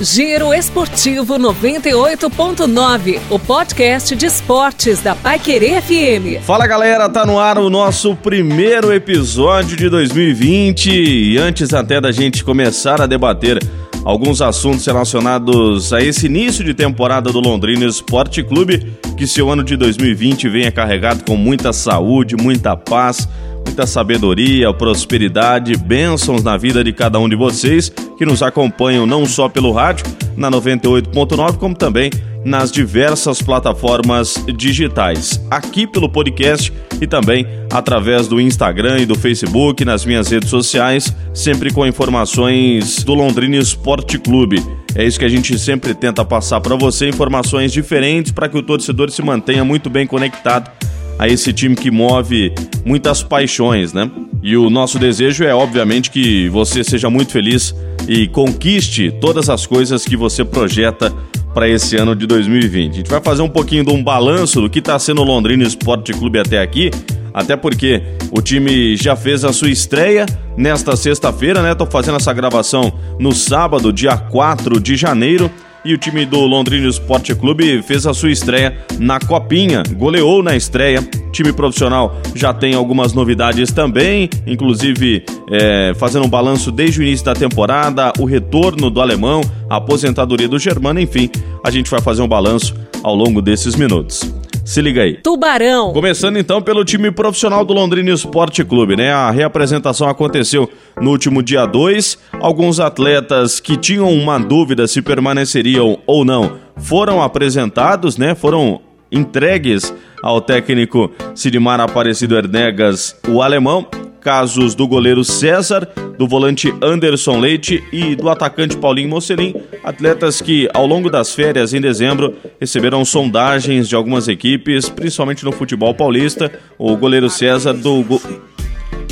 Giro Esportivo 98.9, o podcast de esportes da Paiquerê FM. Fala galera, tá no ar o nosso primeiro episódio de 2020 e antes até da gente começar a debater alguns assuntos relacionados a esse início de temporada do Londrina Esporte Clube, que seu ano de 2020 venha carregado com muita saúde, muita paz, muita sabedoria, prosperidade, bênçãos na vida de cada um de vocês que nos acompanham não só pelo rádio, na 98.9, como também nas diversas plataformas digitais, aqui pelo podcast e também através do Instagram e do Facebook, nas minhas redes sociais, sempre com informações do Londrina Esporte Clube. É isso que a gente sempre tenta passar para você, informações diferentes para que o torcedor se mantenha muito bem conectado a esse time que move muitas paixões, né? E o nosso desejo é, obviamente, que você seja muito feliz e conquiste todas as coisas que você projeta para esse ano de 2020. A gente vai fazer um pouquinho de um balanço do que está sendo o Londrina Esporte Clube até aqui, até porque o time já fez a sua estreia nesta sexta-feira, né? Tô fazendo essa gravação no sábado, dia 4 de janeiro e o time do Londrina Esporte Clube fez a sua estreia na Copinha, goleou na estreia. O time profissional já tem algumas novidades também, inclusive é, fazendo um balanço desde o início da temporada, o retorno do alemão, a aposentadoria do Germano, enfim, a gente vai fazer um balanço ao longo desses minutos. Se liga aí. Tubarão. Começando então pelo time profissional do Londrina Esporte Clube, né? A reapresentação aconteceu no último dia 2. Alguns atletas que tinham uma dúvida se permaneceriam ou não foram apresentados, né? Foram entregues ao técnico Sidmar Aparecido Ernegas, o alemão, casos do goleiro César, do volante Anderson Leite e do atacante Paulinho Mocelin, atletas que ao longo das férias em dezembro receberam sondagens de algumas equipes, principalmente no futebol paulista, o goleiro César do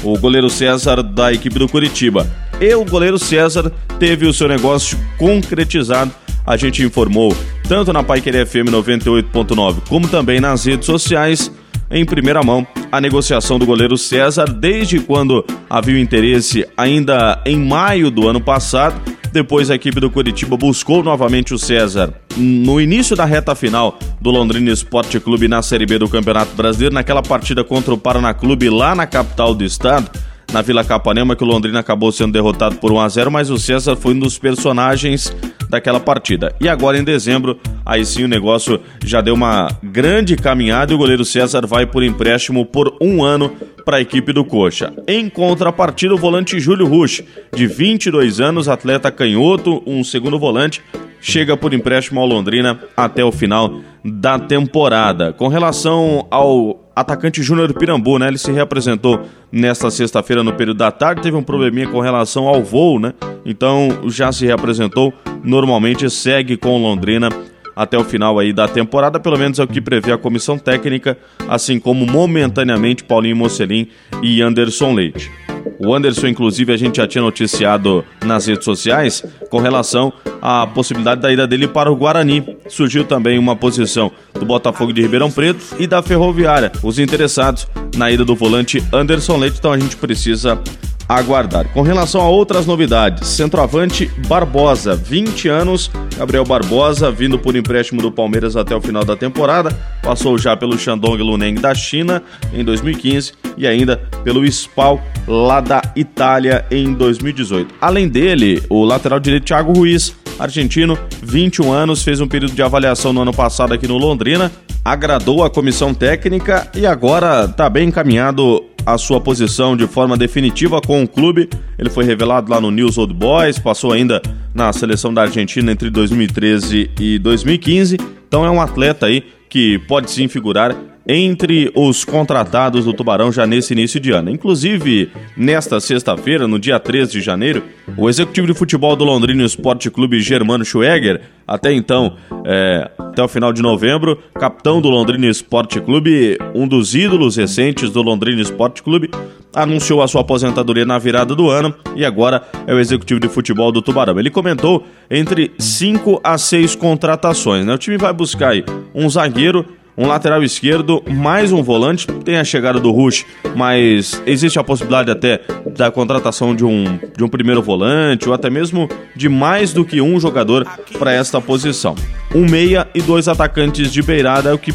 o goleiro César da equipe do Curitiba. E o goleiro César teve o seu negócio concretizado. A gente informou tanto na Paiqueria FM 98.9 como também nas redes sociais em primeira mão a negociação do goleiro César desde quando havia o interesse ainda em maio do ano passado. Depois a equipe do Curitiba buscou novamente o César no início da reta final do Londrina Esporte Clube na Série B do Campeonato Brasileiro, naquela partida contra o Paraná Clube lá na capital do estado na Vila Capanema, que o Londrina acabou sendo derrotado por 1 a 0 mas o César foi um dos personagens daquela partida. E agora em dezembro, aí sim o negócio já deu uma grande caminhada e o goleiro César vai por empréstimo por um ano para a equipe do Coxa. Em contrapartida, o volante Júlio Rush, de 22 anos, atleta canhoto, um segundo volante, chega por empréstimo ao Londrina até o final da temporada. Com relação ao atacante Júnior Pirambu, né? Ele se reapresentou nesta sexta-feira no período da tarde, teve um probleminha com relação ao voo, né? Então já se reapresentou, normalmente segue com Londrina até o final aí da temporada, pelo menos é o que prevê a comissão técnica, assim como momentaneamente Paulinho Mocelin e Anderson Leite. O Anderson, inclusive, a gente já tinha noticiado nas redes sociais com relação à possibilidade da ida dele para o Guarani. Surgiu também uma posição do Botafogo de Ribeirão Preto e da Ferroviária. Os interessados na ida do volante Anderson Leite, então a gente precisa aguardar. Com relação a outras novidades, centroavante Barbosa, 20 anos, Gabriel Barbosa, vindo por empréstimo do Palmeiras até o final da temporada, passou já pelo Shandong Luneng da China em 2015 e ainda pelo Spal lá da Itália em 2018. Além dele, o lateral direito Thiago Ruiz, argentino, 21 anos, fez um período de avaliação no ano passado aqui no Londrina, agradou a comissão técnica e agora está bem encaminhado a sua posição de forma definitiva com o clube. Ele foi revelado lá no News Old Boys, passou ainda na seleção da Argentina entre 2013 e 2015. Então é um atleta aí que pode sim figurar entre os contratados do Tubarão já nesse início de ano. Inclusive, nesta sexta-feira, no dia 13 de janeiro, o executivo de futebol do Londrina Esporte Clube Germano Schweger, até então, é, até o final de novembro, capitão do Londrina Esporte Clube, um dos ídolos recentes do Londrina Esporte Clube, anunciou a sua aposentadoria na virada do ano e agora é o executivo de futebol do Tubarão. Ele comentou entre 5 a 6 contratações. Né? O time vai buscar aí um zagueiro, um lateral esquerdo, mais um volante. Tem a chegada do Rush, mas existe a possibilidade até da contratação de um, de um primeiro volante ou até mesmo de mais do que um jogador para esta posição. Um meia e dois atacantes de beirada é o que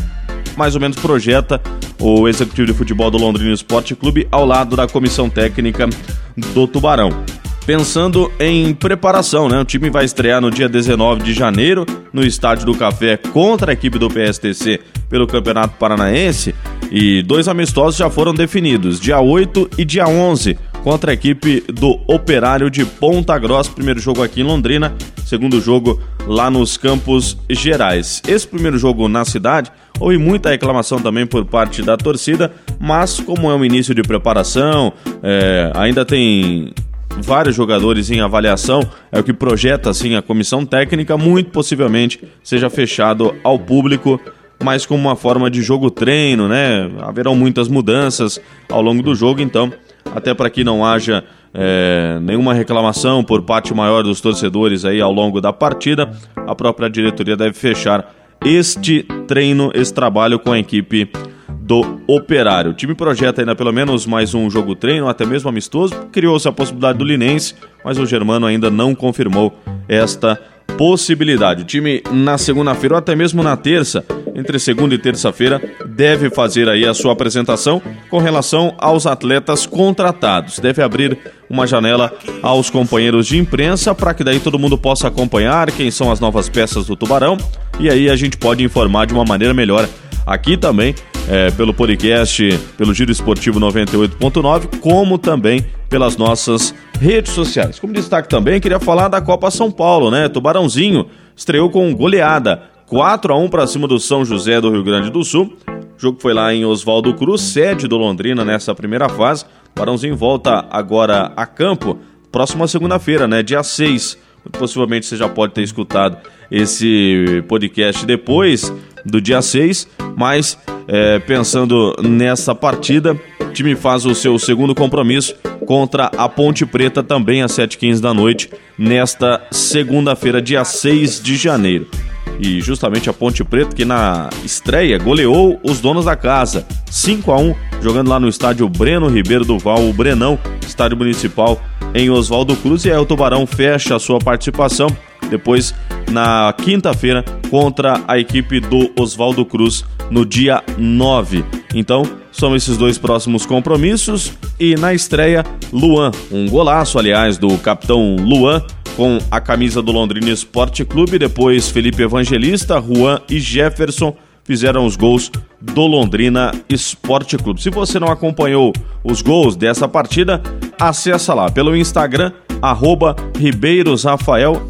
mais ou menos projeta o executivo de futebol do Londrina Esporte Clube ao lado da comissão técnica do Tubarão pensando em preparação, né? O time vai estrear no dia 19 de janeiro no Estádio do Café contra a equipe do PSTC pelo Campeonato Paranaense e dois amistosos já foram definidos, dia 8 e dia 11 contra a equipe do Operário de Ponta Grossa, primeiro jogo aqui em Londrina, segundo jogo lá nos Campos Gerais. Esse primeiro jogo na cidade houve muita reclamação também por parte da torcida, mas como é um início de preparação, é, ainda tem vários jogadores em avaliação, é o que projeta assim a comissão técnica, muito possivelmente seja fechado ao público, mas como uma forma de jogo treino, né? Haverão muitas mudanças ao longo do jogo, então, até para que não haja é, nenhuma reclamação por parte maior dos torcedores aí ao longo da partida, a própria diretoria deve fechar este treino, esse trabalho com a equipe do Operário. O time projeta ainda pelo menos mais um jogo treino, até mesmo amistoso. Criou-se a possibilidade do Linense, mas o Germano ainda não confirmou esta possibilidade. O time na segunda-feira ou até mesmo na terça, entre segunda e terça-feira, deve fazer aí a sua apresentação com relação aos atletas contratados. Deve abrir uma janela aos companheiros de imprensa para que daí todo mundo possa acompanhar quem são as novas peças do Tubarão e aí a gente pode informar de uma maneira melhor aqui também é, pelo podcast, pelo Giro Esportivo 98.9, como também pelas nossas redes sociais. Como destaque também, queria falar da Copa São Paulo, né? Tubarãozinho estreou com goleada 4 a 1 para cima do São José do Rio Grande do Sul. O jogo foi lá em Oswaldo Cruz, sede do Londrina nessa primeira fase. Tubarãozinho volta agora a campo, próxima segunda-feira, né? Dia 6. Possivelmente você já pode ter escutado esse podcast depois do dia 6, mas é, pensando nessa partida, o time faz o seu segundo compromisso contra a Ponte Preta também às 7h15 da noite, nesta segunda-feira, dia 6 de janeiro. E justamente a Ponte Preta que na estreia goleou os donos da casa, 5 a 1 jogando lá no estádio Breno Ribeiro do Val, o Brenão, estádio municipal em Oswaldo Cruz. E aí o Tubarão fecha a sua participação depois na quinta-feira contra a equipe do Oswaldo Cruz no dia 9. Então, são esses dois próximos compromissos e na estreia, Luan, um golaço, aliás, do capitão Luan com a camisa do Londrina Esporte Clube, depois Felipe Evangelista, Juan e Jefferson fizeram os gols do Londrina Esporte Clube. Se você não acompanhou os gols dessa partida, acessa lá pelo Instagram arroba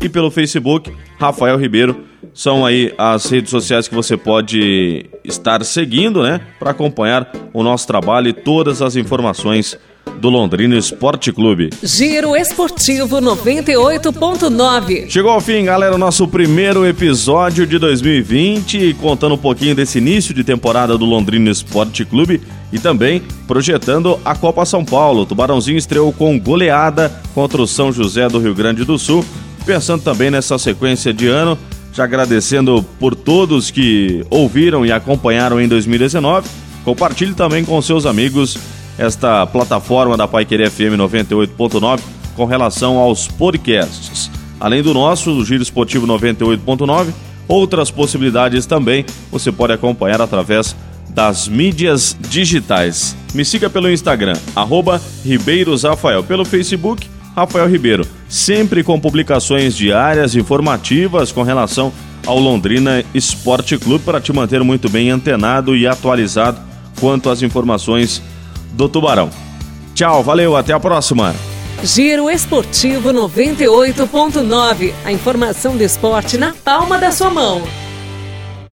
e pelo Facebook Rafael Ribeiro. São aí as redes sociais que você pode estar seguindo, né? Para acompanhar o nosso trabalho e todas as informações do Londrina Esporte Clube. Giro Esportivo 98.9. Chegou ao fim, galera, o nosso primeiro episódio de 2020, contando um pouquinho desse início de temporada do Londrina Esporte Clube e também projetando a Copa São Paulo. O Tubarãozinho estreou com goleada contra o São José do Rio Grande do Sul. Pensando também nessa sequência de ano, já agradecendo por todos que ouviram e acompanharam em 2019. Compartilhe também com seus amigos esta plataforma da Pai Querer FM 98.9 com relação aos podcasts. Além do nosso, o Giro Esportivo 98.9, outras possibilidades também você pode acompanhar através das mídias digitais. Me siga pelo Instagram, arroba Ribeiros Rafael, pelo Facebook, Rafael Ribeiro, sempre com publicações diárias informativas com relação ao Londrina Esporte Clube para te manter muito bem antenado e atualizado quanto às informações do Tubarão. Tchau, valeu, até a próxima. Giro Esportivo 98.9. A informação do esporte na palma da sua mão.